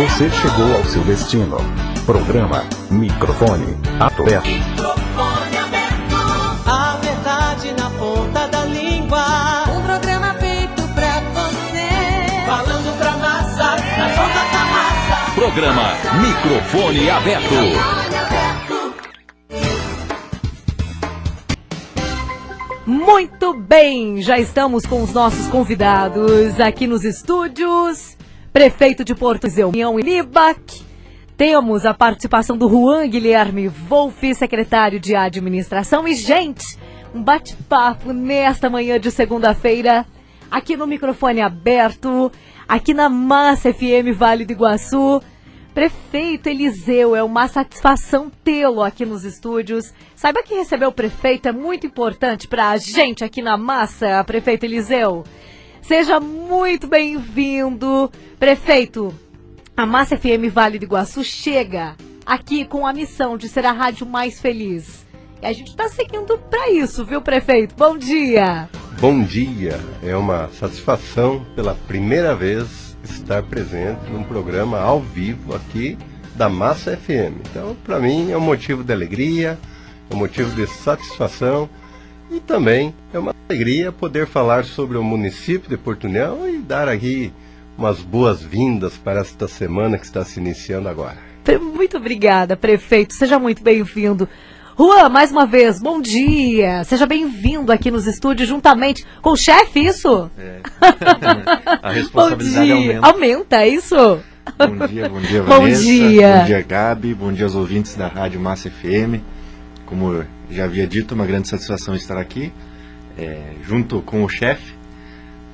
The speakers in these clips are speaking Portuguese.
Você chegou ao seu destino. Programa Microfone Aberto. Microfone aberto. A verdade na ponta da língua. Um programa feito pra você. Falando pra massa, nas ondas da massa. Programa Microfone Aberto. Muito bem, já estamos com os nossos convidados aqui nos estúdios. Prefeito de Porto União e Libac. Temos a participação do Juan Guilherme Wolff, secretário de administração. E, gente, um bate-papo nesta manhã de segunda-feira, aqui no microfone aberto, aqui na Massa FM Vale do Iguaçu. Prefeito Eliseu, é uma satisfação tê-lo aqui nos estúdios. Saiba que receber o prefeito é muito importante para a gente aqui na Massa, prefeito Eliseu. Seja muito bem-vindo. Prefeito, a Massa FM Vale do Iguaçu chega aqui com a missão de ser a rádio mais feliz. E a gente está seguindo para isso, viu, prefeito? Bom dia! Bom dia, é uma satisfação pela primeira vez estar presente num programa ao vivo aqui da Massa FM. Então, para mim é um motivo de alegria, é um motivo de satisfação e também é uma alegria poder falar sobre o município de Porto União e dar aqui umas boas-vindas para esta semana que está se iniciando agora. Muito obrigada, prefeito. Seja muito bem-vindo. Juan, mais uma vez, bom dia. Seja bem-vindo aqui nos estúdios juntamente com o chefe, isso? É. A responsabilidade bom dia. aumenta. Aumenta, é isso? Bom dia, bom dia, Bom Vanessa. dia. Bom dia, Gabi. Bom dia aos ouvintes da Rádio Massa FM. Como eu já havia dito, uma grande satisfação estar aqui, é, junto com o chefe,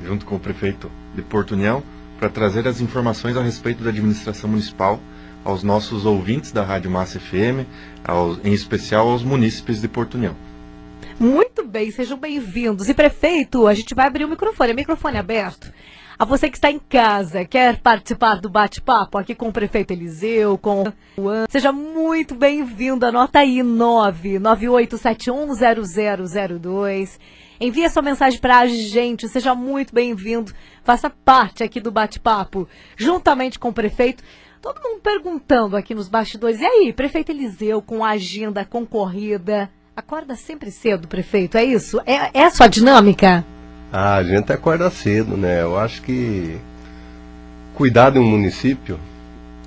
junto com o prefeito de Porto União, para trazer as informações a respeito da administração municipal aos nossos ouvintes da Rádio Massa FM, aos- em especial aos munícipes de Porto União. Muito bem, sejam bem-vindos. E prefeito, a gente vai abrir o microfone, é microfone aberto. A você que está em casa, quer participar do bate-papo aqui com o prefeito Eliseu, com o Juan, seja muito bem-vindo. Anota aí 998710002. Envie sua mensagem para a gente, seja muito bem-vindo. Faça parte aqui do bate-papo, juntamente com o prefeito. Todo mundo perguntando aqui nos bastidores. E aí, prefeito Eliseu, com agenda concorrida, acorda sempre cedo, prefeito, é isso? É, é a sua dinâmica? Ah, a gente acorda cedo, né? Eu acho que cuidar de um município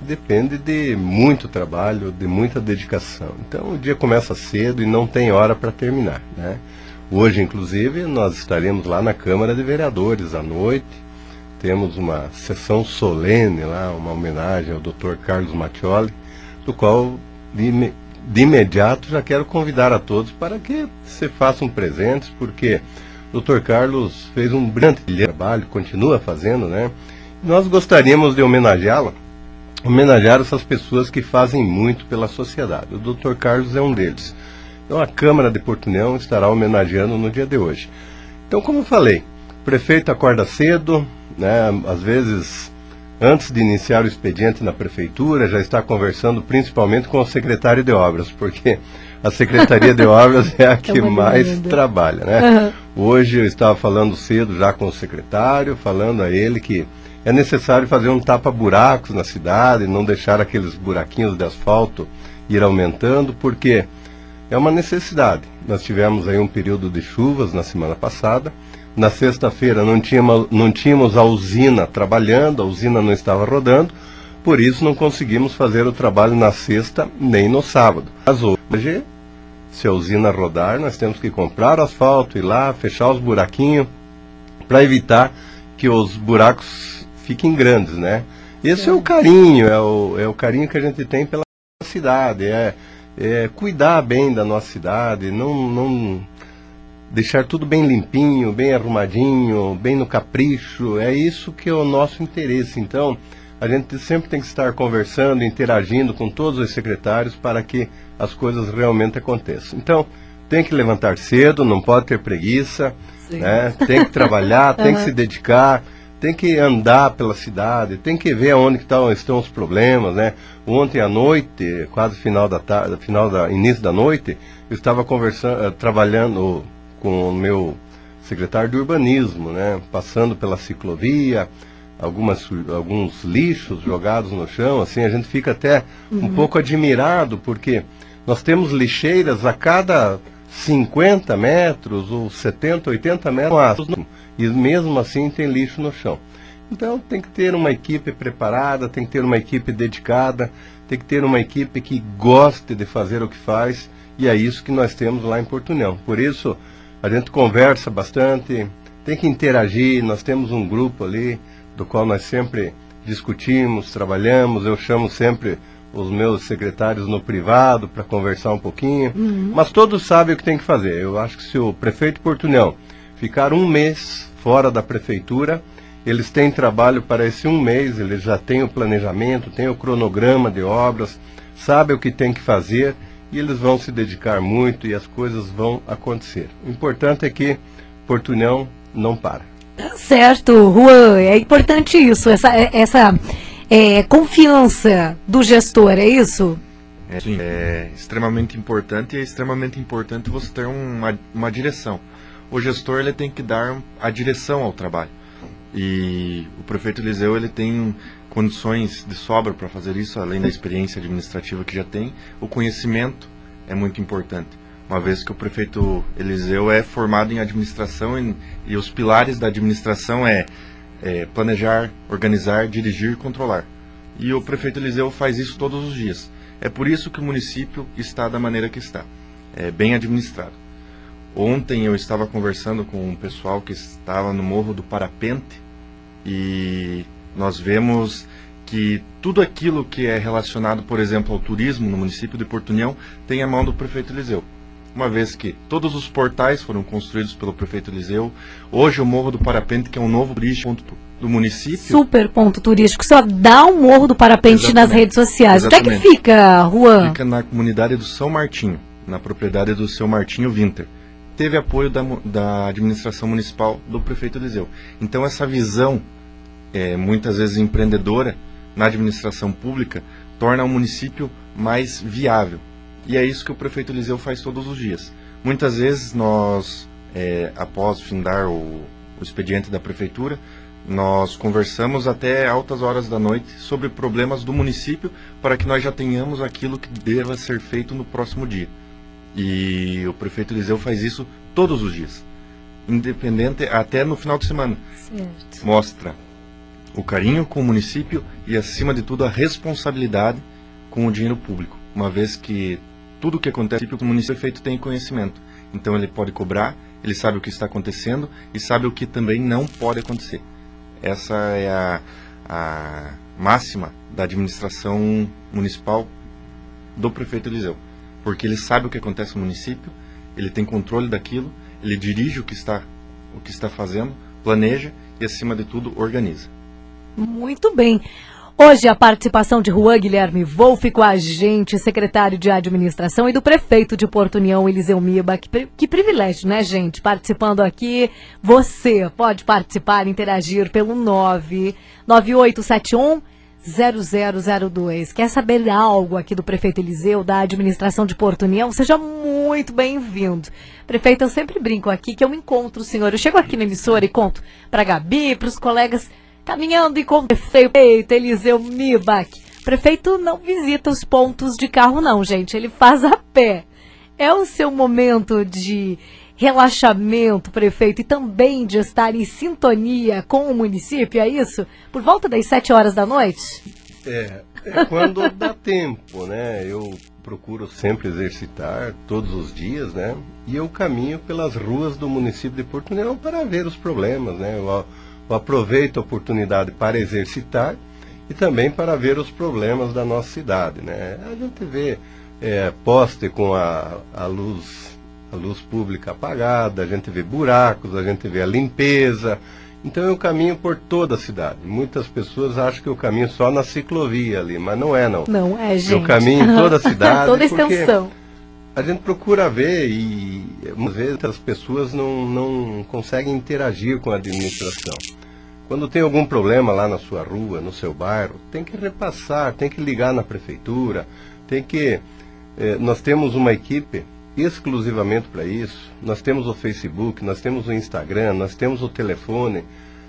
depende de muito trabalho, de muita dedicação. Então o dia começa cedo e não tem hora para terminar, né? Hoje, inclusive, nós estaremos lá na Câmara de Vereadores à noite. Temos uma sessão solene lá, uma homenagem ao Dr. Carlos Mattioli, do qual de, de imediato já quero convidar a todos para que se façam presentes, porque Dr. Carlos fez um brilhante trabalho, continua fazendo, né? Nós gostaríamos de homenageá-lo, homenagear essas pessoas que fazem muito pela sociedade. O Dr. Carlos é um deles. Então a Câmara de Porto União estará homenageando no dia de hoje. Então, como eu falei, o prefeito acorda cedo, né? Às vezes, antes de iniciar o expediente na prefeitura, já está conversando principalmente com o secretário de obras, porque a Secretaria de Obras é a que uma mais trabalha, né? Hoje eu estava falando cedo já com o secretário, falando a ele que é necessário fazer um tapa-buracos na cidade, não deixar aqueles buraquinhos de asfalto ir aumentando, porque é uma necessidade. Nós tivemos aí um período de chuvas na semana passada. Na sexta-feira não tínhamos, não tínhamos a usina trabalhando, a usina não estava rodando, por isso não conseguimos fazer o trabalho na sexta nem no sábado. Mas hoje, se a usina rodar, nós temos que comprar asfalto, ir lá, fechar os buraquinhos, para evitar que os buracos fiquem grandes, né? Esse é o carinho, é o, é o carinho que a gente tem pela cidade, é, é cuidar bem da nossa cidade, não, não deixar tudo bem limpinho, bem arrumadinho, bem no capricho, é isso que é o nosso interesse. Então, a gente sempre tem que estar conversando, interagindo com todos os secretários para que as coisas realmente aconteçam. Então, tem que levantar cedo, não pode ter preguiça, né? tem que trabalhar, tem que se dedicar, tem que andar pela cidade, tem que ver onde que tão- estão os problemas, né? Ontem à noite, quase final da tarde, final da início da noite, eu estava conversando, eh, trabalhando com o meu secretário de urbanismo, né? Passando pela ciclovia, algumas, alguns lixos jogados no chão, assim, a gente fica até um pouco admirado, porque nós temos lixeiras a cada 50 metros ou 70, 80 metros, e mesmo assim tem lixo no chão. Então tem que ter uma equipe preparada, tem que ter uma equipe dedicada, tem que ter uma equipe que goste de fazer o que faz, e é isso que nós temos lá em Portunhão. Por isso, a gente conversa bastante, tem que interagir, nós temos um grupo ali, do qual nós sempre discutimos, trabalhamos, eu chamo sempre os meus secretários no privado para conversar um pouquinho, mas todos sabem o que tem que fazer. Eu acho que se o prefeito Portunhão ficar um mês fora da prefeitura, eles têm trabalho para esse um mês, eles já têm o planejamento, têm o cronograma de obras, sabem o que tem que fazer e eles vão se dedicar muito e as coisas vão acontecer. O importante é que Portunhão não para. Tá certo, Juan. É importante isso, essa, essa é, confiança do gestor, é isso? É, sim, é extremamente importante e é extremamente importante você ter uma, uma direção. O gestor ele tem que dar a direção ao trabalho. E o prefeito Eliseu ele tem condições de sobra para fazer isso, além da experiência administrativa que já tem. O conhecimento é muito importante, uma vez que o prefeito Eliseu é formado em administração e, e os pilares da administração é, é planejar, organizar, dirigir e controlar. E o prefeito Eliseu faz isso todos os dias. É por isso que o município está da maneira que está, é bem administrado. Ontem eu estava conversando com um pessoal que estava no Morro do Parapente e nós vemos que tudo aquilo que é relacionado, por exemplo, ao turismo no município de Porto União tem a mão do prefeito Eliseu. Uma vez que todos os portais foram construídos pelo prefeito Eliseu, hoje o Morro do Parapente, que é um novo turístico do município, Super ponto turístico. Só dá um morro do parapente nas Exatamente. redes sociais. Onde é que Exatamente. fica, Juan? fica na comunidade do São Martinho, na propriedade do seu Martinho Winter. Teve apoio da, da administração municipal do prefeito Eliseu. Então essa visão, é, muitas vezes empreendedora, na administração pública, torna o município mais viável. E é isso que o prefeito Eliseu faz todos os dias. Muitas vezes nós, é, após findar o, o expediente da prefeitura, nós conversamos até altas horas da noite sobre problemas do município para que nós já tenhamos aquilo que deva ser feito no próximo dia. E o prefeito Eliseu faz isso todos os dias, independente até no final de semana. Certo. Mostra o carinho com o município e, acima de tudo, a responsabilidade com o dinheiro público, uma vez que tudo o que acontece o município tem conhecimento. Então ele pode cobrar, ele sabe o que está acontecendo e sabe o que também não pode acontecer. Essa é a, a máxima da administração municipal do prefeito Eliseu, porque ele sabe o que acontece no município, ele tem controle daquilo, ele dirige o que está o que está fazendo, planeja e acima de tudo organiza. Muito bem. Hoje a participação de Juan Guilherme Wolff com a gente, secretário de administração e do prefeito de Porto União, Eliseu Miba. Que, que privilégio, né, gente? Participando aqui. Você pode participar, interagir pelo 99871 0002. Quer saber algo aqui do prefeito Eliseu, da administração de Porto União? Seja muito bem-vindo. Prefeito, eu sempre brinco aqui que eu encontro o senhor. Eu chego aqui na emissora e conto para Gabi, para os colegas, caminhando e com o prefeito Eliseu Mibach. Prefeito não visita os pontos de carro, não, gente. Ele faz a pé. É o seu momento de relaxamento, prefeito, e também de estar em sintonia com o município, é isso? Por volta das sete horas da noite? É, é quando dá tempo, né? Eu procuro sempre exercitar todos os dias, né? E eu caminho pelas ruas do município de Porto União para ver os problemas, né? Eu, eu aproveito a oportunidade para exercitar e também para ver os problemas da nossa cidade, né? A gente vê é, poste com a, a luz a luz pública apagada, a gente vê buracos, a gente vê a limpeza. Então eu caminho por toda a cidade. Muitas pessoas acham que eu caminho só na ciclovia ali, mas não é não. Não, é, gente. Eu caminho em toda a cidade. toda a extensão. A gente procura ver e muitas vezes as pessoas não, não conseguem interagir com a administração. Quando tem algum problema lá na sua rua, no seu bairro, tem que repassar, tem que ligar na prefeitura, tem que. eh, nós temos uma equipe exclusivamente para isso. Nós temos o Facebook, nós temos o Instagram, nós temos o telefone.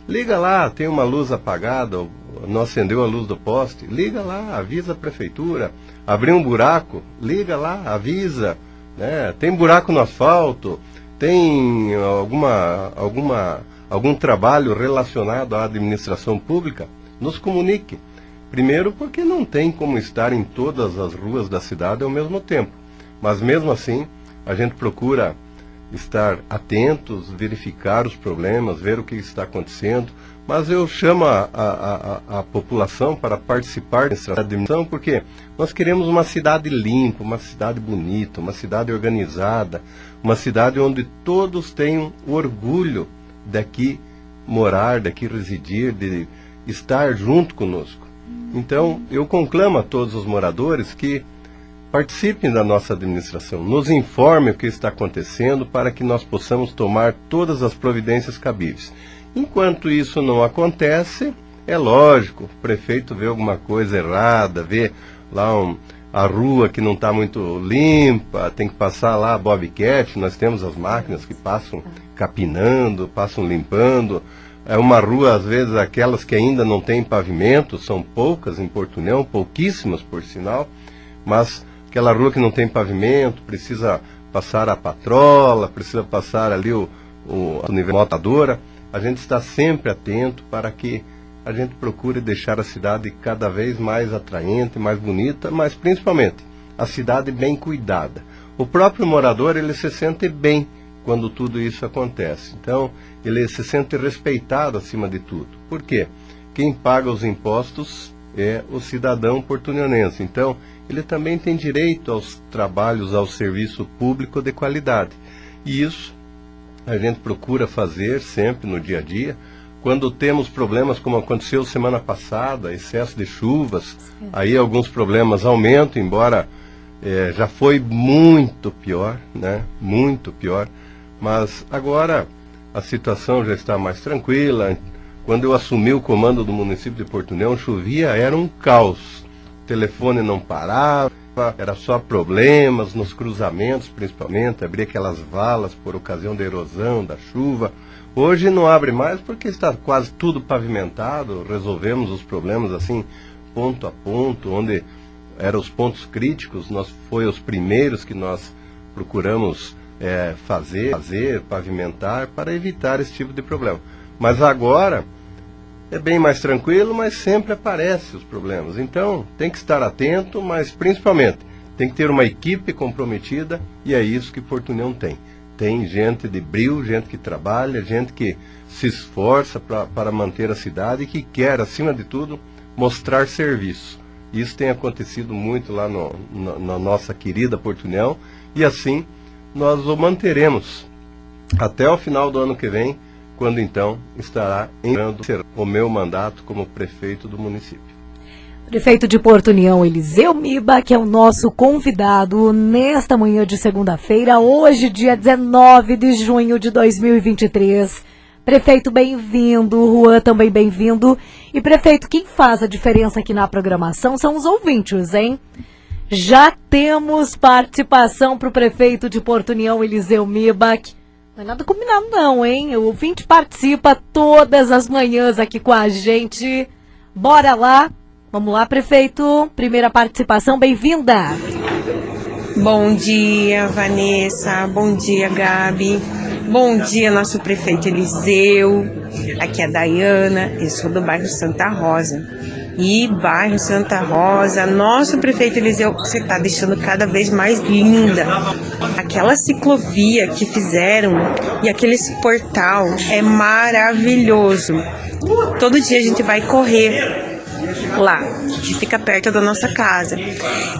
Liga lá, tem uma luz apagada, não acendeu a luz do poste, liga lá, avisa a prefeitura. Abriu um buraco, liga lá, avisa. Né? Tem buraco no asfalto, tem alguma, alguma, algum trabalho relacionado à administração pública, nos comunique. Primeiro, porque não tem como estar em todas as ruas da cidade ao mesmo tempo. Mas mesmo assim, a gente procura estar atentos, verificar os problemas, ver o que está acontecendo. Mas eu chamo a, a, a, a população para participar dessa administração porque nós queremos uma cidade limpa, uma cidade bonita, uma cidade organizada, uma cidade onde todos tenham orgulho daqui morar, daqui residir, de estar junto conosco. Então, eu conclamo a todos os moradores que participem da nossa administração, nos informem o que está acontecendo para que nós possamos tomar todas as providências cabíveis. Enquanto isso não acontece, é lógico, o prefeito vê alguma coisa errada, vê lá um, a rua que não está muito limpa, tem que passar lá a Bobcat, nós temos as máquinas que passam capinando, passam limpando. É uma rua, às vezes, aquelas que ainda não tem pavimento, são poucas em Portunhão, pouquíssimas por sinal, mas aquela rua que não tem pavimento, precisa passar a patrola, precisa passar ali o, o a notadora. A gente está sempre atento para que a gente procure deixar a cidade cada vez mais atraente, mais bonita, mas principalmente a cidade bem cuidada. O próprio morador ele se sente bem quando tudo isso acontece. Então ele se sente respeitado acima de tudo. Por quê? Quem paga os impostos é o cidadão portunionense. Então ele também tem direito aos trabalhos, ao serviço público de qualidade. E isso a gente procura fazer sempre no dia a dia quando temos problemas como aconteceu semana passada, excesso de chuvas, aí alguns problemas aumentam, embora é, já foi muito pior, né? Muito pior. Mas agora a situação já está mais tranquila. Quando eu assumi o comando do município de Porto União, chovia, era um caos. O telefone não parava, era só problemas nos cruzamentos, principalmente, abrir aquelas valas por ocasião da erosão, da chuva. Hoje não abre mais porque está quase tudo pavimentado, resolvemos os problemas assim, ponto a ponto, onde eram os pontos críticos, nós foi os primeiros que nós procuramos é, fazer, fazer, pavimentar para evitar esse tipo de problema. Mas agora é bem mais tranquilo, mas sempre aparecem os problemas. Então tem que estar atento, mas principalmente tem que ter uma equipe comprometida e é isso que Porto União tem tem gente de brilho, gente que trabalha, gente que se esforça pra, para manter a cidade e que quer, acima de tudo, mostrar serviço. Isso tem acontecido muito lá no, no, na nossa querida Portunhão e assim nós o manteremos até o final do ano que vem, quando então estará entrando o meu mandato como prefeito do município. Prefeito de Porto União, Eliseu Miba, que é o nosso convidado nesta manhã de segunda-feira, hoje, dia 19 de junho de 2023. Prefeito, bem-vindo. Juan, também bem-vindo. E, prefeito, quem faz a diferença aqui na programação são os ouvintes, hein? Já temos participação para o prefeito de Porto União, Eliseu Mibach. Não é nada combinado, não, hein? O ouvinte participa todas as manhãs aqui com a gente. Bora lá, Vamos lá, prefeito. Primeira participação, bem-vinda. Bom dia, Vanessa. Bom dia, Gabi. Bom dia, nosso prefeito Eliseu. Aqui é a Dayana. Eu sou do bairro Santa Rosa. E bairro Santa Rosa, nosso prefeito Eliseu, você está deixando cada vez mais linda. Aquela ciclovia que fizeram e aquele portal é maravilhoso. Todo dia a gente vai correr lá, que fica perto da nossa casa.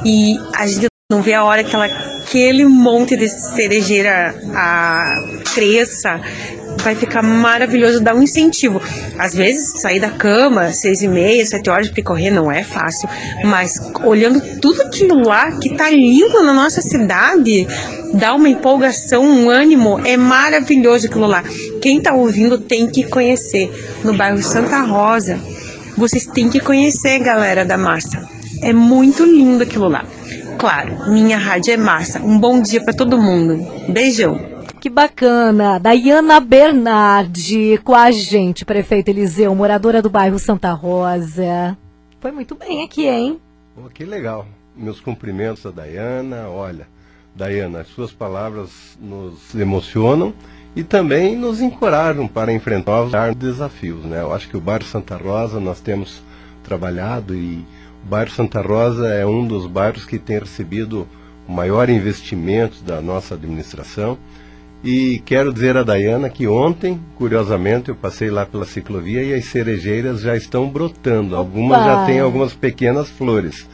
E a gente não vê a hora que ela, aquele monte de cerejeira a, cresça. Vai ficar maravilhoso, dá um incentivo. Às vezes, sair da cama, seis e meia, sete horas, porque correr não é fácil. Mas olhando tudo aquilo lá que tá lindo na nossa cidade, dá uma empolgação, um ânimo. É maravilhoso aquilo lá. Quem tá ouvindo tem que conhecer. No bairro Santa Rosa, vocês têm que conhecer, galera da massa. É muito lindo aquilo lá. Claro, minha rádio é massa. Um bom dia para todo mundo. Beijão. Que bacana. Daiana Bernardi com a gente, prefeito Eliseu, moradora do bairro Santa Rosa. Foi muito bem aqui, hein? Pô, que legal. Meus cumprimentos a Dayana. Olha, Dayana, as suas palavras nos emocionam e também nos encorajam para enfrentar os desafios. Né? Eu acho que o bairro Santa Rosa nós temos trabalhado e o bairro Santa Rosa é um dos bairros que tem recebido o maior investimento da nossa administração. E quero dizer a Dayana que ontem, curiosamente, eu passei lá pela ciclovia e as cerejeiras já estão brotando. Algumas já têm algumas pequenas flores.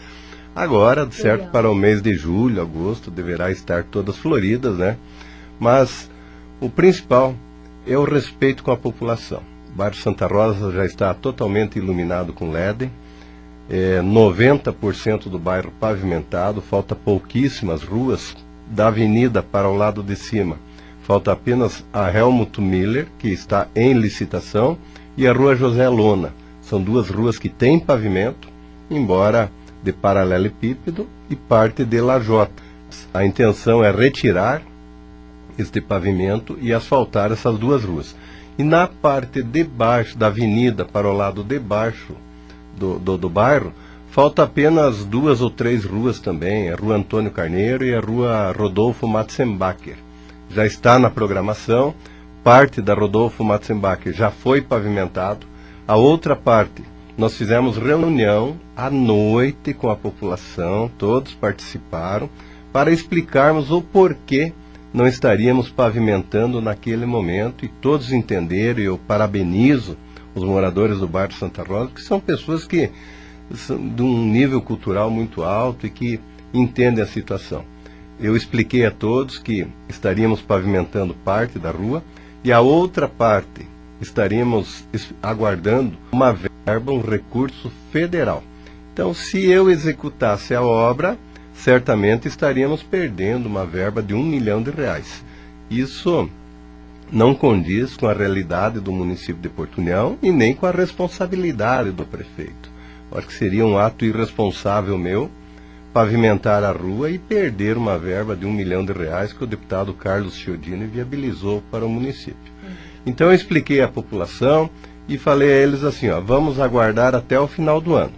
Agora, certo, Legal. para o mês de julho, agosto, deverá estar todas floridas, né? Mas o principal é o respeito com a população. O bairro Santa Rosa já está totalmente iluminado com LED. É, 90% do bairro pavimentado, falta pouquíssimas ruas da avenida para o lado de cima Falta apenas a Helmut Miller, que está em licitação, e a Rua José Lona. São duas ruas que têm pavimento, embora de paralelepípedo e parte de lajota. A intenção é retirar este pavimento e asfaltar essas duas ruas. E na parte de baixo da avenida, para o lado de baixo do, do, do bairro, falta apenas duas ou três ruas também, a Rua Antônio Carneiro e a Rua Rodolfo Matzenbacher já está na programação. Parte da Rodolfo Matzenbach já foi pavimentado. A outra parte, nós fizemos reunião à noite com a população, todos participaram, para explicarmos o porquê não estaríamos pavimentando naquele momento e todos entenderam, e eu parabenizo os moradores do bairro Santa Rosa, que são pessoas que são de um nível cultural muito alto e que entendem a situação eu expliquei a todos que estaríamos pavimentando parte da rua e a outra parte estaríamos aguardando uma verba, um recurso federal. Então, se eu executasse a obra, certamente estaríamos perdendo uma verba de um milhão de reais. Isso não condiz com a realidade do município de Porto União e nem com a responsabilidade do prefeito. Acho que seria um ato irresponsável meu pavimentar a rua e perder uma verba de um milhão de reais que o deputado Carlos Chiodini viabilizou para o município. Então eu expliquei à população e falei a eles assim, ó, vamos aguardar até o final do ano.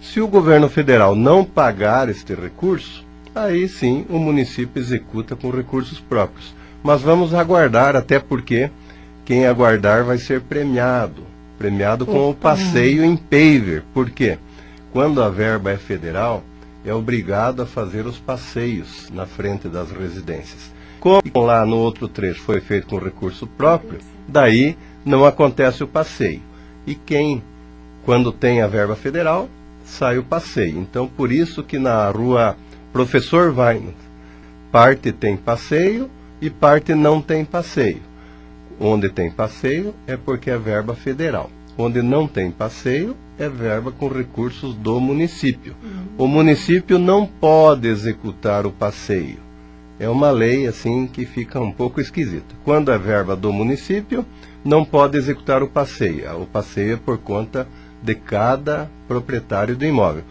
Se o governo federal não pagar este recurso, aí sim o município executa com recursos próprios. Mas vamos aguardar, até porque quem aguardar vai ser premiado. Premiado com o passeio em paver. Por quê? Quando a verba é federal, é obrigado a fazer os passeios na frente das residências. Como lá no outro trecho foi feito com recurso próprio, daí não acontece o passeio. E quem, quando tem a verba federal, sai o passeio. Então, por isso que na rua Professor Wein, parte tem passeio e parte não tem passeio. Onde tem passeio é porque é verba federal. Onde não tem passeio é verba com recursos do município. Uhum. O município não pode executar o passeio. É uma lei assim que fica um pouco esquisita. Quando é verba do município, não pode executar o passeio. O passeio é por conta de cada proprietário do imóvel.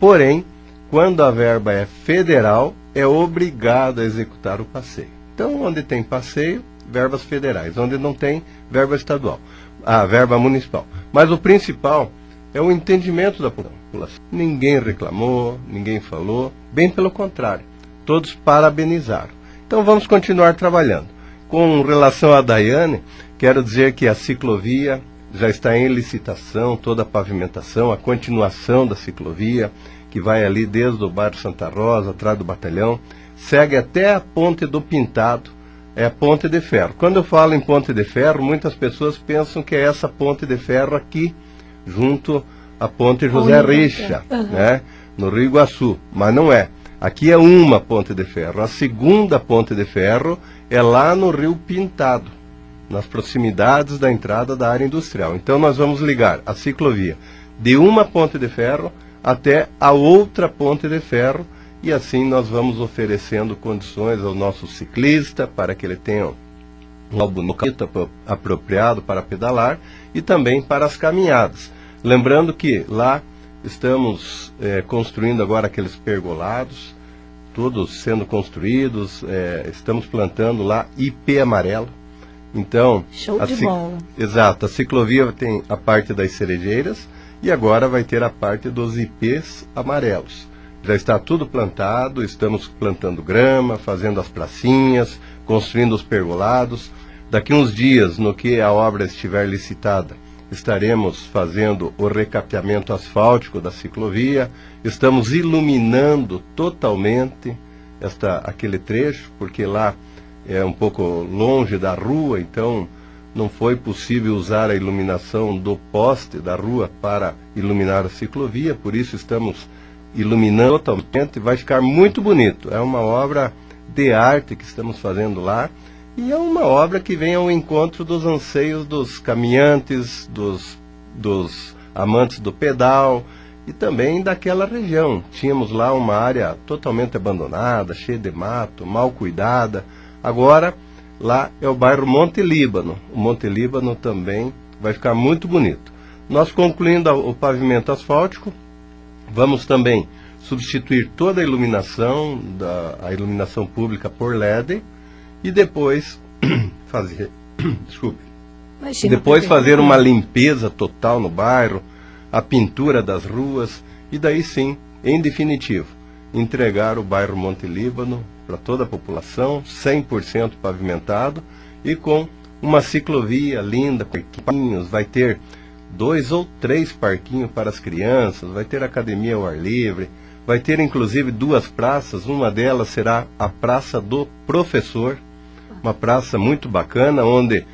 Porém, quando a verba é federal, é obrigado a executar o passeio. Então, onde tem passeio, verbas federais. Onde não tem, verba estadual. A verba municipal. Mas o principal é o entendimento da população. Ninguém reclamou, ninguém falou, bem pelo contrário, todos parabenizaram. Então vamos continuar trabalhando. Com relação à Daiane, quero dizer que a ciclovia já está em licitação, toda a pavimentação, a continuação da ciclovia, que vai ali desde o bairro Santa Rosa, atrás do batalhão, segue até a Ponte do Pintado, é a ponte de ferro. Quando eu falo em ponte de ferro, muitas pessoas pensam que é essa ponte de ferro aqui junto à ponte José Richa, uhum. né, no Rio Iguaçu, mas não é. Aqui é uma ponte de ferro. A segunda ponte de ferro é lá no Rio Pintado, nas proximidades da entrada da área industrial. Então nós vamos ligar a ciclovia de uma ponte de ferro até a outra ponte de ferro e assim nós vamos oferecendo condições ao nosso ciclista para que ele tenha um bonito, apropriado para pedalar e também para as caminhadas. Lembrando que lá estamos é, construindo agora aqueles pergolados, todos sendo construídos. É, estamos plantando lá IP amarelo. Então, Show a de bola. Exato, a ciclovia tem a parte das cerejeiras e agora vai ter a parte dos IPs amarelos. Já está tudo plantado, estamos plantando grama, fazendo as pracinhas, construindo os pergolados. Daqui uns dias, no que a obra estiver licitada, estaremos fazendo o recapeamento asfáltico da ciclovia, estamos iluminando totalmente esta, aquele trecho, porque lá é um pouco longe da rua, então não foi possível usar a iluminação do poste da rua para iluminar a ciclovia, por isso estamos iluminando totalmente, vai ficar muito bonito. É uma obra de arte que estamos fazendo lá e é uma obra que vem ao encontro dos anseios dos caminhantes, dos, dos amantes do pedal e também daquela região. Tínhamos lá uma área totalmente abandonada, cheia de mato, mal cuidada. Agora, lá é o bairro Monte Líbano. O Monte Líbano também vai ficar muito bonito. Nós concluindo o pavimento asfáltico, vamos também substituir toda a iluminação, da, a iluminação pública por LED e depois fazer, desculpe, Imagina, depois fazer uma limpeza total no bairro, a pintura das ruas e daí sim, em definitivo, entregar o bairro Monte Líbano para toda a população, 100% pavimentado e com uma ciclovia linda, parquinhos, vai ter dois ou três parquinhos para as crianças, vai ter academia ao ar livre, vai ter inclusive duas praças, uma delas será a Praça do Professor, uma praça muito bacana, onde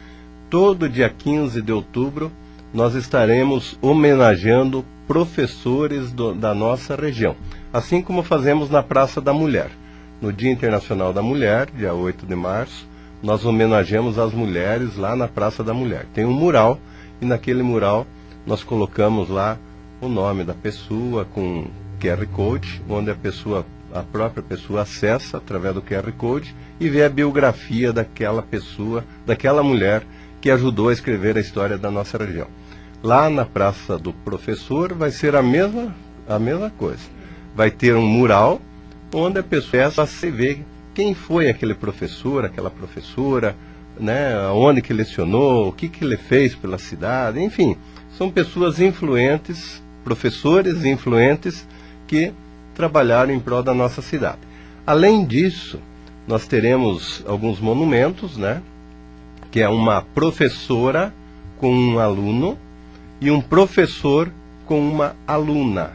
todo dia 15 de outubro nós estaremos homenageando professores do- da nossa região, assim como fazemos na Praça da Mulher. No Dia Internacional da Mulher, dia 8 de março, nós homenageamos as mulheres lá na Praça da Mulher. Tem um mural e naquele mural nós colocamos lá o nome da pessoa com QR Code, onde a pessoa, a própria pessoa acessa através do QR Code e vê a biografia daquela pessoa, daquela mulher que ajudou a escrever a história da nossa região. Lá na Praça do Professor vai ser a mesma, a mesma coisa. Vai ter um mural onde a pessoa se vê quem foi aquele professor, aquela professora, né, onde que lecionou, o que, que ele fez pela cidade, enfim, são pessoas influentes, professores influentes que trabalharam em prol da nossa cidade. Além disso, nós teremos alguns monumentos, né, que é uma professora com um aluno e um professor com uma aluna.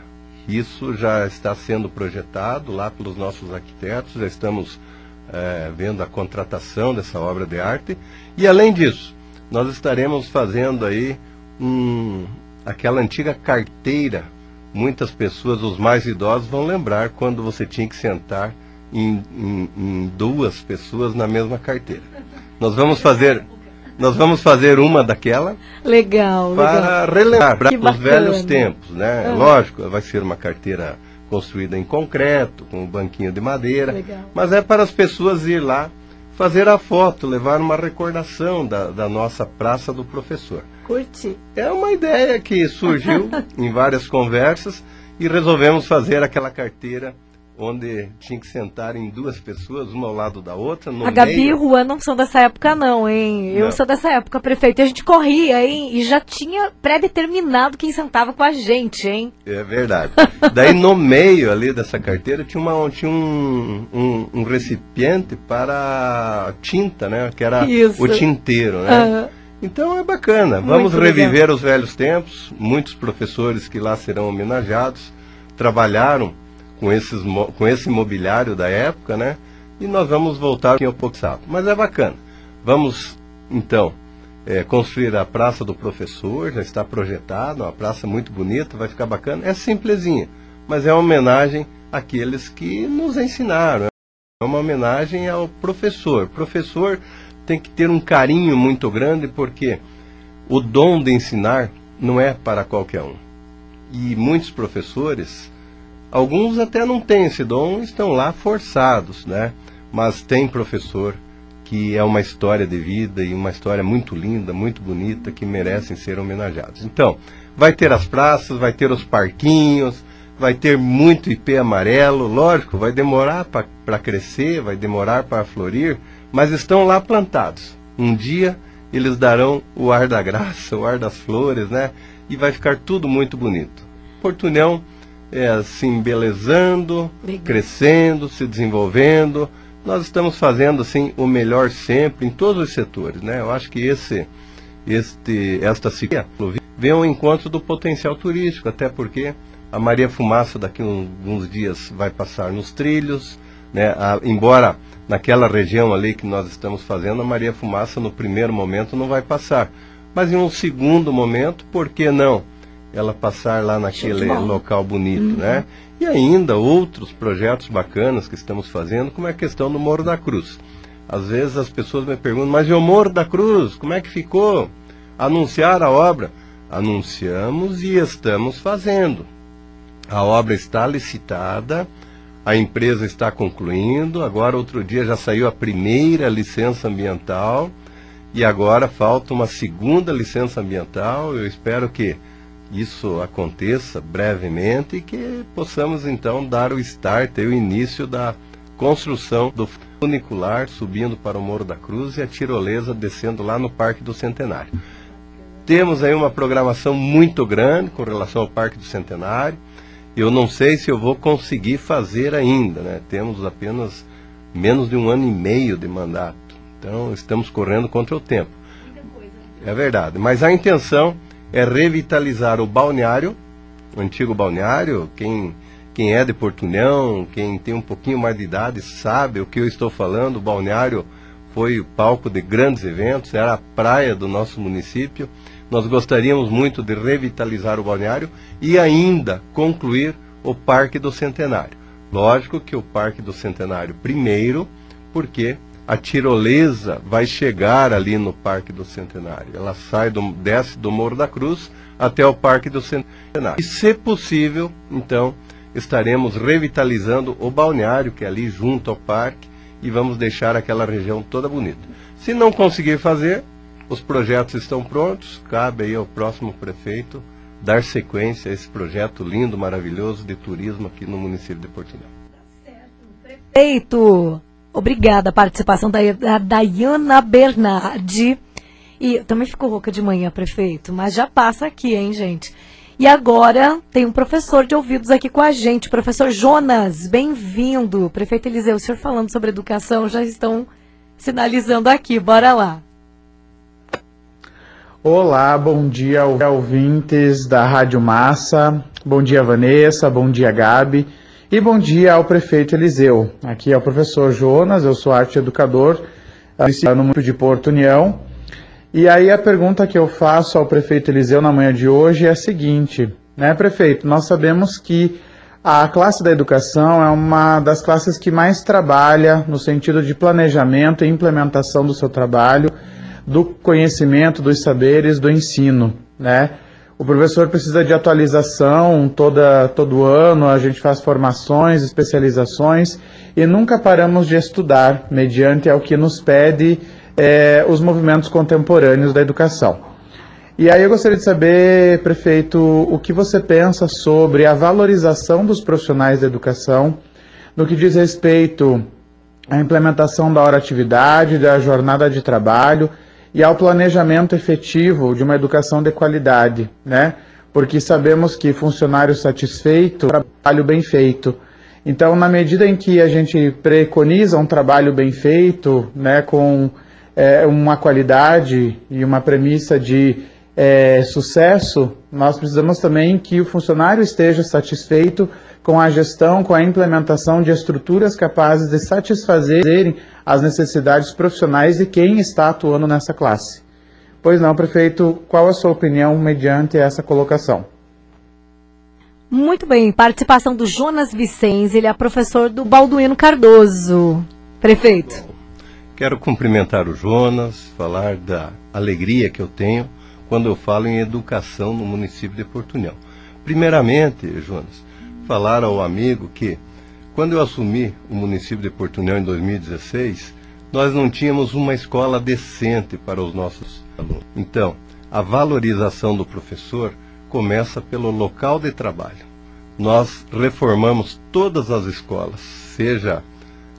Isso já está sendo projetado lá pelos nossos arquitetos, já estamos eh, vendo a contratação dessa obra de arte. E além disso, nós estaremos fazendo aí um, aquela antiga carteira. Muitas pessoas, os mais idosos, vão lembrar quando você tinha que sentar em, em- em duas pessoas na mesma carteira. Nós vamos fazer, nós vamos fazer uma daquela Legal, legal. para relembrar Que os velhos tempos, né? Aham. Lógico, vai ser uma carteira construída em concreto, com um banquinho de madeira, Legal. mas é para as pessoas ir lá fazer a foto, levar uma recordação da, da nossa Praça do Professor. Curti. É uma ideia que surgiu em várias conversas e resolvemos fazer aquela carteira onde tinha que sentar em duas pessoas, uma ao lado da outra, no A Gabi e meio. o Juan não são dessa época, não, hein? Eu Não. sou dessa época, prefeito. E a gente corria, hein? E já tinha pré-determinado quem sentava com a gente, hein? É verdade. Daí no meio ali dessa carteira tinha, uma, tinha um, um, um recipiente para tinta, né? Que era Isso. o tinteiro, né? Aham. Então é bacana. Muito Vamos legal. reviver os velhos tempos. Muitos professores que lá serão homenageados trabalharam com, esses, com esse mobiliário da época, né? E nós vamos voltar aqui ao Poxato. Mas é bacana. Vamos, então, é, construir a Praça do Professor, já está projetada, uma praça muito bonita, vai ficar bacana. É simplesinha, mas é uma homenagem àqueles que nos ensinaram. É uma homenagem ao professor. Professor tem que ter um carinho muito grande porque o dom de ensinar não é para qualquer um. E muitos professores, alguns até não têm esse dom, estão lá forçados, né? Mas tem professor que é uma história de vida e uma história muito linda, muito bonita, que merecem ser homenageados. Então, vai ter as praças, vai ter os parquinhos, vai ter muito IP amarelo, lógico, vai demorar para crescer, vai demorar para florir, mas estão lá plantados. Um dia eles darão o ar da graça, o ar das flores, né? E vai ficar tudo muito bonito. Portunhão é, se embelezando, Legal. crescendo, se desenvolvendo. Nós estamos fazendo assim o melhor sempre em todos os setores, né? Eu acho que esse, este, esta ciclo vem ao encontro do potencial turístico, até porque a Maria Fumaça daqui a uns dias vai passar nos trilhos, né? A, embora naquela região ali que nós estamos fazendo, a Maria Fumaça no primeiro momento não vai passar. Mas em um segundo momento, por que não? Ela passar lá naquele local bonito, uhum. né? E ainda outros projetos bacanas que estamos fazendo, como é a questão do Morro da Cruz. Às vezes as pessoas me perguntam, mas e o Morro da Cruz, como é que ficou? Anunciar a obra? Anunciamos e estamos fazendo. A obra está licitada, a empresa está concluindo. Agora, outro dia, já saiu a primeira licença ambiental e agora falta uma segunda licença ambiental. Eu espero que isso aconteça brevemente e que possamos então dar o start, o início da construção do funicular subindo para o Morro da Cruz e a tirolesa descendo lá no Parque do Centenário. Temos aí uma programação muito grande com relação ao Parque do Centenário. Eu não sei se eu vou conseguir fazer ainda, né? Temos apenas menos de um ano e meio de mandato. Então, estamos correndo contra o tempo. É verdade. Mas a intenção é revitalizar o balneário, o antigo balneário. Quem, quem é de Portunhão, quem tem um pouquinho mais de idade, sabe o que eu estou falando. O balneário foi o palco de grandes eventos, era a praia do nosso município. Nós gostaríamos muito de revitalizar o balneário e ainda concluir o Parque do Centenário. Lógico que o Parque do Centenário primeiro, porque a tirolesa vai chegar ali no Parque do Centenário. Ela sai do, desce do Morro da Cruz até o Parque do Centenário. E se possível, então, estaremos revitalizando o balneário que é ali junto ao parque e vamos deixar aquela região toda bonita. Se não conseguir fazer, os projetos estão prontos, cabe aí ao próximo prefeito dar sequência a esse projeto lindo, maravilhoso de turismo aqui no município de Portinão. Prefeito, obrigada a participação da, da Dayana Bernardi. E também ficou rouca de manhã, prefeito, mas já passa aqui, hein, gente? E agora tem um professor de ouvidos aqui com a gente, professor Jonas, bem-vindo. Prefeito Eliseu, o senhor falando sobre educação, já estão sinalizando aqui, bora lá. Olá, bom dia ouvintes da Rádio Massa, bom dia Vanessa, bom dia Gabi e bom dia ao prefeito Eliseu. Aqui é o professor Jonas, eu sou arte educador no município de Porto União. E aí a pergunta que eu faço ao prefeito Eliseu na manhã de hoje é a seguinte, né prefeito, nós sabemos que a classe da educação é uma das classes que mais trabalha no sentido de planejamento e implementação do seu trabalho, do conhecimento, dos saberes, do ensino, né? O professor precisa de atualização toda, todo ano, a gente faz formações, especializações e nunca paramos de estudar, mediante ao que nos pede é, os movimentos contemporâneos da educação. E aí eu gostaria de saber, prefeito, o que você pensa sobre a valorização dos profissionais da educação no que diz respeito à implementação da hora atividade, da jornada de trabalho e ao planejamento efetivo de uma educação de qualidade, né? Porque sabemos que funcionário satisfeito, trabalho bem feito. Então, na medida em que a gente preconiza um trabalho bem feito, né, com é, uma qualidade e uma premissa de é, sucesso, nós precisamos também que o funcionário esteja satisfeito com a gestão, com a implementação de estruturas capazes de satisfazerem as necessidades profissionais de quem está atuando nessa classe. Pois não, prefeito, qual a sua opinião mediante essa colocação? Muito bem, participação do Jonas Vicens, ele é professor do Balduino Cardoso. Prefeito. Quero cumprimentar o Jonas, falar da alegria que eu tenho quando eu falo em educação no município de Portunhão. Primeiramente, Jonas, falar ao amigo que, quando eu assumi o município de Portunhão em 2016, nós não tínhamos uma escola decente para os nossos alunos. Então, a valorização do professor começa pelo local de trabalho. nós reformamos todas as escolas, seja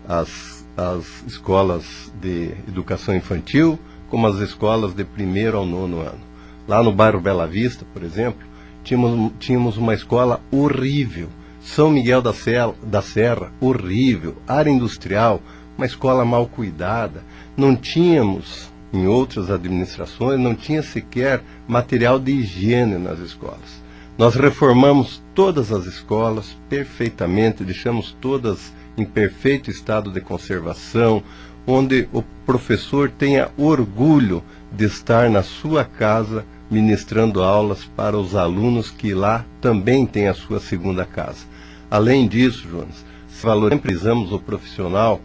as, as escolas de educação infantil, como as escolas de primeiro ao nono ano. Lá no bairro Bela Vista, por exemplo, tínhamos, tínhamos uma escola horrível. São Miguel da Serra, da Serra, horrível. Área industrial, uma escola mal cuidada. Não tínhamos, em outras administrações, não tinha sequer material de higiene nas escolas. Nós reformamos todas as escolas perfeitamente, deixamos todas em perfeito estado de conservação, onde o professor tenha orgulho de estar na sua casa ministrando aulas para os alunos que lá também têm a sua segunda casa. Além disso, Jonas, valorizamos o profissional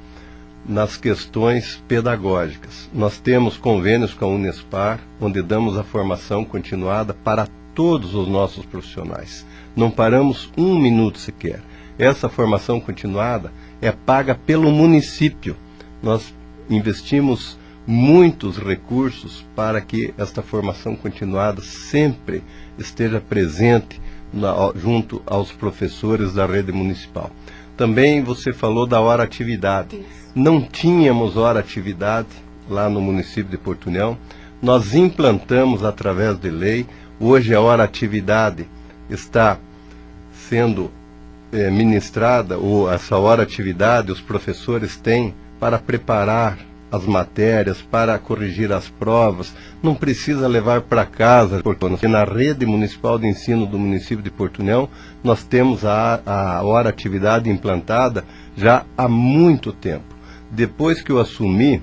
nas questões pedagógicas. Nós temos convênios com a Unespar, onde damos a formação continuada para todos os nossos profissionais. Não paramos um minuto sequer. Essa formação continuada é paga pelo município. Nós investimos muitos recursos para que esta formação continuada sempre esteja presente na, junto aos professores da rede municipal. Também você falou da hora atividade. Não tínhamos hora atividade lá no município de Porto União. Nós implantamos através de lei Hoje a hora atividade está sendo é, ministrada, ou essa hora atividade os professores têm para preparar as matérias, para corrigir as provas, não precisa levar para casa, porque na rede municipal de ensino do município de Porto União, nós temos a, a hora atividade implantada já há muito tempo. Depois que eu assumi,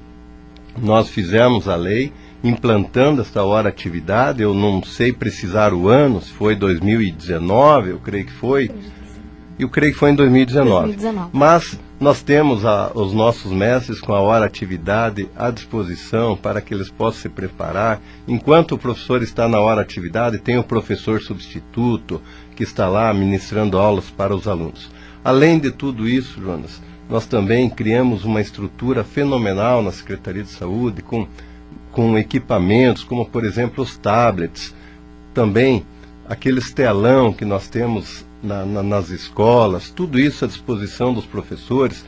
nós fizemos a lei, implantando esta hora atividade, eu não sei precisar o ano, se foi 2019, eu creio que foi. Eu creio que foi em 2019. 2019. Mas nós temos a, os nossos mestres com a hora atividade à disposição para que eles possam se preparar. Enquanto o professor está na hora atividade, tem o professor substituto que está lá ministrando aulas para os alunos. Além de tudo isso, Jonas, nós também criamos uma estrutura fenomenal na Secretaria de Saúde com com equipamentos, como por exemplo os tablets, também aqueles telão que nós temos na, na, nas escolas, tudo isso à disposição dos professores.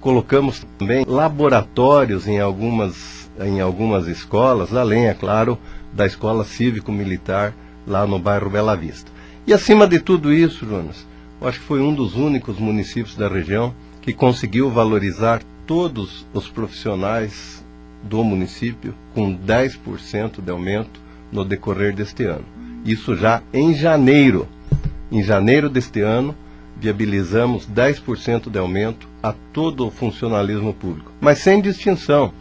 Colocamos também laboratórios em algumas, em algumas escolas, além, é claro, da escola cívico-militar lá no bairro Bela Vista. E acima de tudo isso, Jonas, eu acho que foi um dos únicos municípios da região que conseguiu valorizar todos os profissionais do município com 10% de aumento no decorrer deste ano. Isso já em janeiro. Em janeiro deste ano, viabilizamos 10% de aumento a todo o funcionalismo público, mas sem distinção.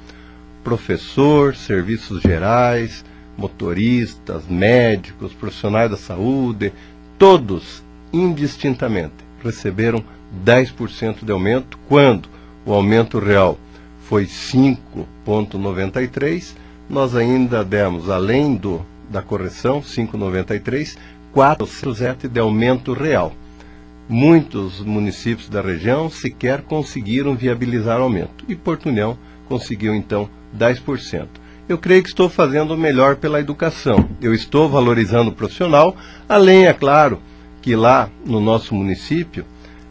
Professor, serviços gerais, motoristas, médicos, profissionais da saúde, todos indistintamente receberam 10% de aumento, quando o aumento real foi 5,93. Nós ainda demos, além do, da correção, 5,93, 4% de aumento real. Muitos municípios da região sequer conseguiram viabilizar o aumento. E Porto União conseguiu, então, 10%. Eu creio que estou fazendo o melhor pela educação. Eu estou valorizando o profissional, além, é claro, que lá no nosso município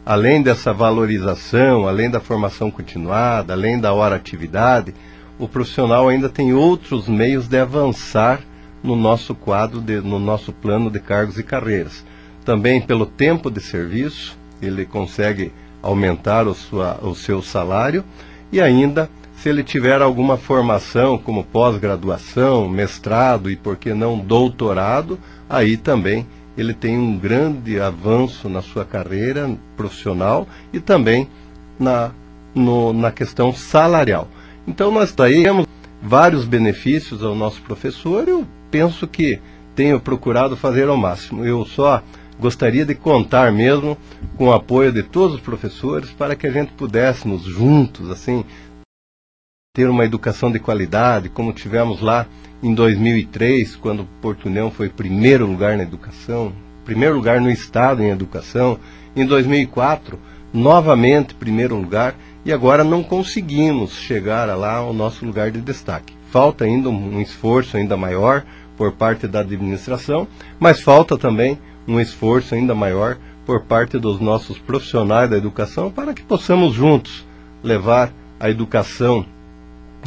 além dessa valorização, além da formação continuada, além da hora atividade, o profissional ainda tem outros meios de avançar no nosso quadro, de, no nosso plano de cargos e carreiras. Também pelo tempo de serviço, ele consegue aumentar o, sua, o seu salário e ainda se ele tiver alguma formação como pós-graduação, mestrado e por que não doutorado, aí também ele tem um grande avanço na sua carreira profissional e também na, no, na questão salarial. Então nós daí temos vários benefícios ao nosso professor. Eu penso que tenho procurado fazer ao máximo. Eu só gostaria de contar mesmo com o apoio de todos os professores para que a gente pudéssemos juntos assim ter uma educação de qualidade, como tivemos lá em 2003, quando Porto União foi primeiro lugar na educação, primeiro lugar no estado em educação, em 2004, novamente primeiro lugar, e agora não conseguimos chegar lá ao nosso lugar de destaque. Falta ainda um esforço ainda maior por parte da administração, mas falta também um esforço ainda maior por parte dos nossos profissionais da educação para que possamos juntos levar a educação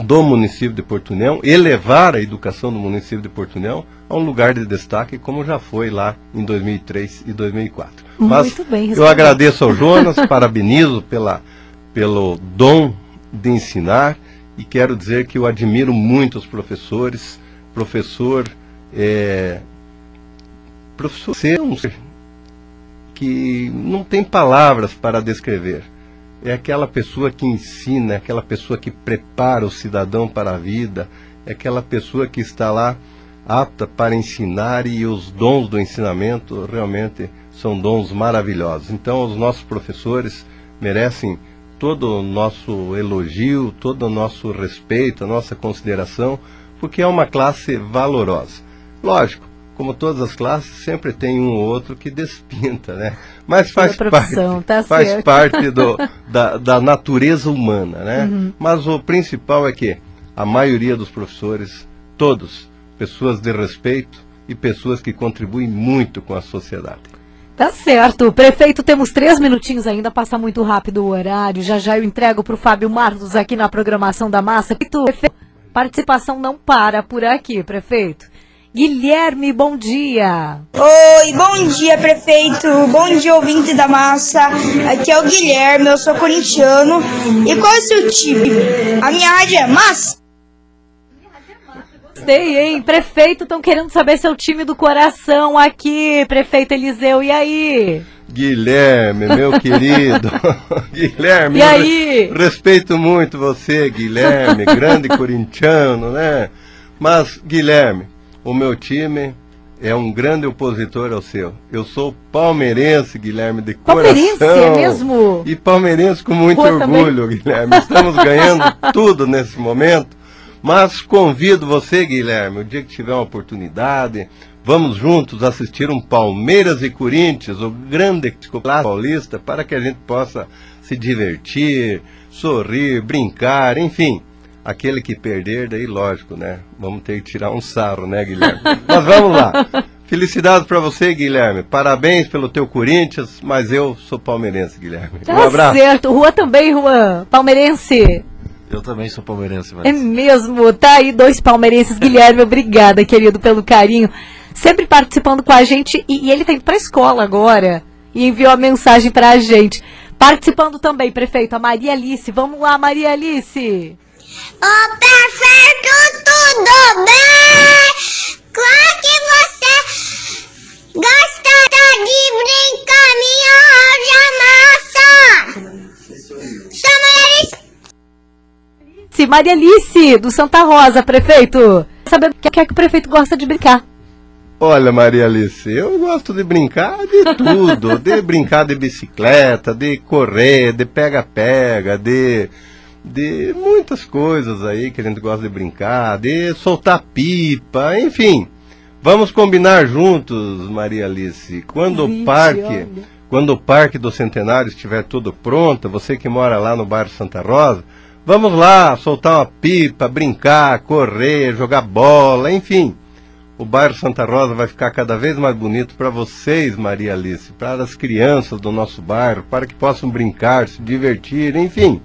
do município de Porto União, elevar a educação do município de Porto União a um lugar de destaque, como já foi lá em 2003 e 2004. Mas Muito bem eu agradeço ao Jonas, parabenizo pela, pelo dom de ensinar e quero dizer que eu admiro muito os professores. Professor é, professor é um ser que não tem palavras para descrever. É aquela pessoa que ensina, é aquela pessoa que prepara o cidadão para a vida, é aquela pessoa que está lá apta para ensinar e os dons do ensinamento realmente são dons maravilhosos. Então, os nossos professores merecem todo o nosso elogio, todo o nosso respeito, a nossa consideração, porque é uma classe valorosa. Lógico, como todas as classes, sempre tem um ou outro que despinta, né? Mas faz parte, tá faz parte do, da, da natureza humana, né? Uhum. Mas o principal é que a maioria dos professores, todos, pessoas de respeito e pessoas que contribuem muito com a sociedade. Tá certo. Prefeito, temos três minutinhos ainda, passa muito rápido o horário. Já já eu entrego para o Fábio Marlos aqui na programação da massa. Prefeito, participação não para por aqui, prefeito. Guilherme, bom dia. Oi, bom dia, prefeito. Bom dia, ouvinte da massa. Aqui é o Guilherme, eu sou corintiano. E qual é o seu time? A minha rádio é massa. Gostei, hein? Prefeito, estão querendo saber seu time do coração aqui, prefeito Eliseu. E aí? Guilherme, meu querido. Guilherme, E aí? respeito muito você, Guilherme, grande corintiano, né? Mas, Guilherme, o meu time é um grande opositor ao seu. Eu sou palmeirense, Guilherme, de Palmeirense, coração. é mesmo? E palmeirense com muito também. orgulho, Guilherme. Estamos ganhando tudo nesse momento. Mas convido você, Guilherme, o dia que tiver uma oportunidade, vamos juntos assistir um Palmeiras e Corinthians, o grande clássico paulista, para que a gente possa se divertir, sorrir, brincar, enfim. Aquele que perder, daí lógico, né? Vamos ter que tirar um sarro, né, Guilherme? Mas vamos lá. Felicidades para você, Guilherme. Parabéns pelo teu Corinthians, mas eu sou palmeirense, Guilherme. Tá um abraço. certo. Rua também, Juan. Palmeirense. Eu também sou palmeirense, É Vanessa. mesmo, tá aí dois palmeirenses. Guilherme, obrigada, querido, pelo carinho. Sempre participando com a gente. E, e ele tá indo pra escola agora. E enviou a mensagem pra gente. Participando também, prefeito, a Maria Alice. Vamos lá, Maria Alice. Ô, perfeito, tudo bem? Como que você gosta de brincar, minha hoja massa? Chama eles Se Maria Alice, do Santa Rosa, prefeito. Saber o que é que o prefeito gosta de brincar. Olha, Maria Alice, eu gosto de brincar de tudo. de brincar de bicicleta, de correr, de pega-pega, de, de muitas coisas aí que a gente gosta de brincar, de soltar pipa, enfim. Vamos combinar juntos, Maria Alice. Quando o parque, olha. quando o parque do Centenário estiver tudo pronto, você que mora lá no bairro Santa Rosa, vamos lá soltar uma pipa, brincar, correr, jogar bola, enfim. O bairro Santa Rosa vai ficar cada vez mais bonito para vocês, Maria Alice, para as crianças do nosso bairro, para que possam brincar, se divertir, enfim.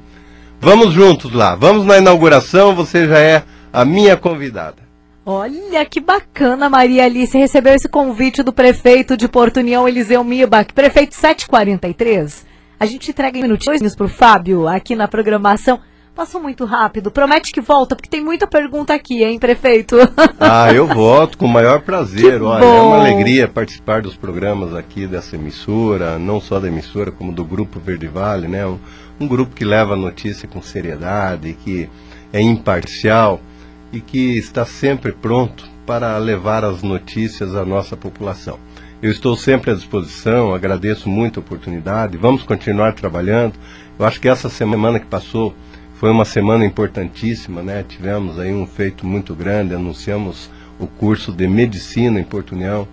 Vamos juntos lá. Vamos na inauguração, você já é a minha convidada. Olha que bacana, Maria Alice recebeu esse convite do prefeito de Porto União, Eliseu Mibach. Prefeito 743. A gente entrega em minutinhos pro Fábio aqui na programação. Passou muito rápido. Promete que volta, porque tem muita pergunta aqui, hein, prefeito? Ah, eu volto com o maior prazer. Olha, é uma alegria participar dos programas aqui dessa emissora, não só da emissora, como do Grupo Verde Vale, né? Um, um grupo que leva a notícia com seriedade, que é imparcial e que está sempre pronto para levar as notícias à nossa população. Eu estou sempre à disposição, agradeço muito a oportunidade, vamos continuar trabalhando. Eu acho que essa semana que passou foi uma semana importantíssima, né? Tivemos aí um feito muito grande, anunciamos o curso de medicina em Porto União,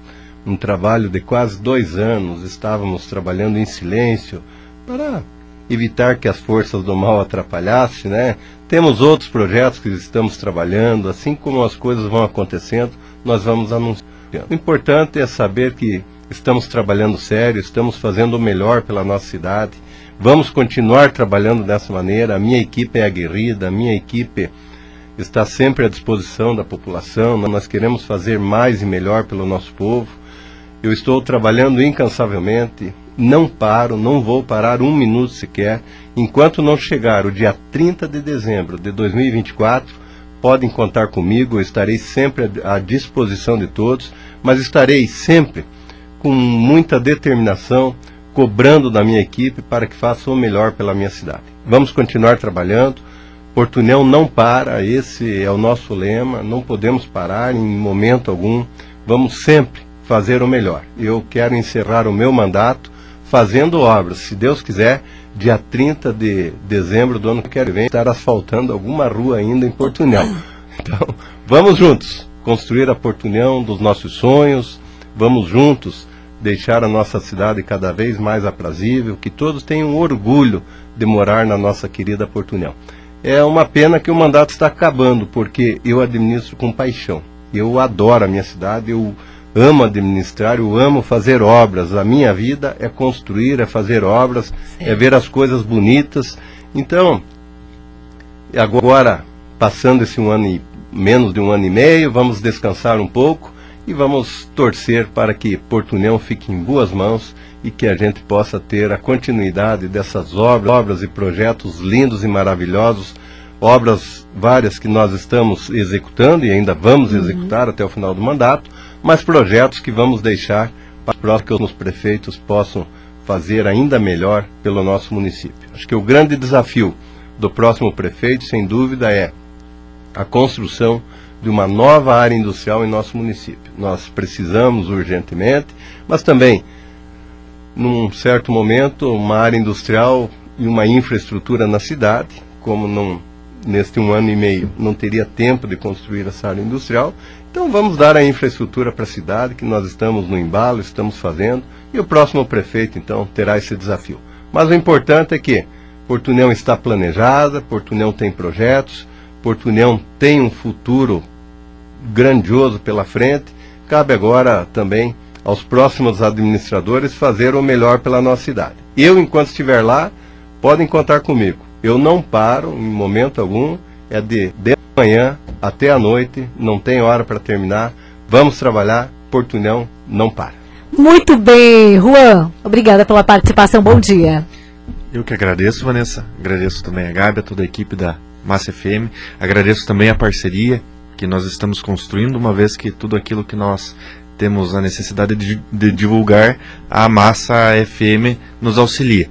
um trabalho de quase dois anos, estávamos trabalhando em silêncio para evitar que as forças do mal atrapalhassem, né? Temos outros projetos que estamos trabalhando, assim como as coisas vão acontecendo, nós vamos anunciando. O importante é saber que estamos trabalhando sério, estamos fazendo o melhor pela nossa cidade. Vamos continuar trabalhando dessa maneira. A minha equipe é aguerrida, a minha equipe está sempre à disposição da população. Nós queremos fazer mais e melhor pelo nosso povo. Eu estou trabalhando incansavelmente, não paro, não vou parar um minuto sequer. Enquanto não chegar o dia 30 de dezembro de 2024, podem contar comigo, eu estarei sempre à disposição de todos, mas estarei sempre com muita determinação, cobrando da minha equipe para que faça o melhor pela minha cidade. Vamos continuar trabalhando. Portunhão não para, esse é o nosso lema, não podemos parar em momento algum, vamos sempre fazer o melhor. Eu quero encerrar o meu mandato fazendo obras, se Deus quiser, dia 30 de dezembro do ano que vem, estar asfaltando alguma rua ainda em Portunhão. Então, vamos juntos construir a Portunhão dos nossos sonhos, vamos juntos deixar a nossa cidade cada vez mais aprazível, que todos tenham orgulho de morar na nossa querida Portunhão. É uma pena que o mandato está acabando, porque eu administro com paixão. Eu adoro a minha cidade, eu amo administrar, eu amo fazer obras. A minha vida é construir, é fazer obras, Sim. é ver as coisas bonitas. Então, agora, passando esse um ano e menos de um ano e meio, vamos descansar um pouco e vamos torcer para que Portunhão fique em boas mãos e que a gente possa ter a continuidade dessas obras, obras e projetos lindos e maravilhosos, obras várias que nós estamos executando e ainda vamos uhum. executar até o final do mandato, mas projetos que vamos deixar para que os prefeitos possam fazer ainda melhor pelo nosso município. Acho que o grande desafio do próximo prefeito, sem dúvida, é a construção de uma nova área industrial em nosso município. Nós precisamos urgentemente, mas também, num certo momento, uma área industrial e uma infraestrutura na cidade, como não, neste um ano e meio não teria tempo de construir essa área industrial, então vamos dar a infraestrutura para a cidade, que nós estamos no embalo, estamos fazendo, e o próximo prefeito, então, terá esse desafio. Mas o importante é que Portunhão está planejada, Portunhão tem projetos, Portunhão tem um futuro grandioso pela frente. Cabe agora também aos próximos administradores fazer o melhor pela nossa cidade. Eu, enquanto estiver lá, podem contar comigo. Eu não paro em momento algum, é de, de manhã até a noite, não tem hora para terminar. Vamos trabalhar, Portunhão não para. Muito bem, Juan, obrigada pela participação, bom dia. Eu que agradeço, Vanessa, agradeço também a Gabi, a toda a equipe da Massa FM, agradeço também a parceria que nós estamos construindo, uma vez que tudo aquilo que nós temos a necessidade de, de divulgar, a Massa FM nos auxilia.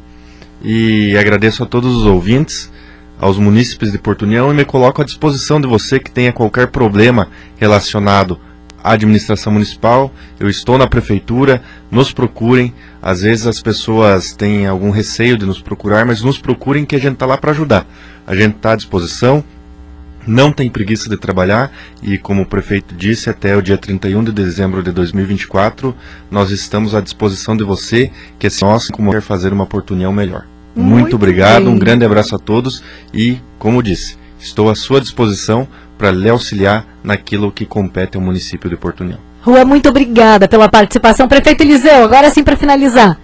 E agradeço a todos os ouvintes, aos munícipes de Porto União e me coloco à disposição de você que tenha qualquer problema relacionado à administração municipal. Eu estou na prefeitura, nos procurem. Às vezes as pessoas têm algum receio de nos procurar, mas nos procurem que a gente está lá para ajudar. A gente está à disposição, não tem preguiça de trabalhar e, como o prefeito disse, até o dia 31 de dezembro de 2024, nós estamos à disposição de você, que é nosso, como quer fazer uma oportunidade melhor. Muito, Muito obrigado, bem. um grande abraço a todos e, como disse, estou à sua disposição para lhe auxiliar naquilo que compete ao município de Porto União. Rua, muito obrigada pela participação. Prefeito Eliseu, agora sim para finalizar.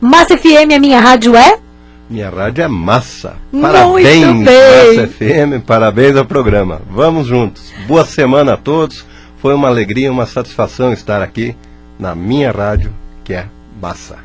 Massa FM, a minha rádio é? Minha rádio é massa. Parabéns, Massa FM, parabéns ao programa. Vamos juntos. Boa semana a todos. Foi uma alegria, uma satisfação estar aqui na minha rádio, que é Massa.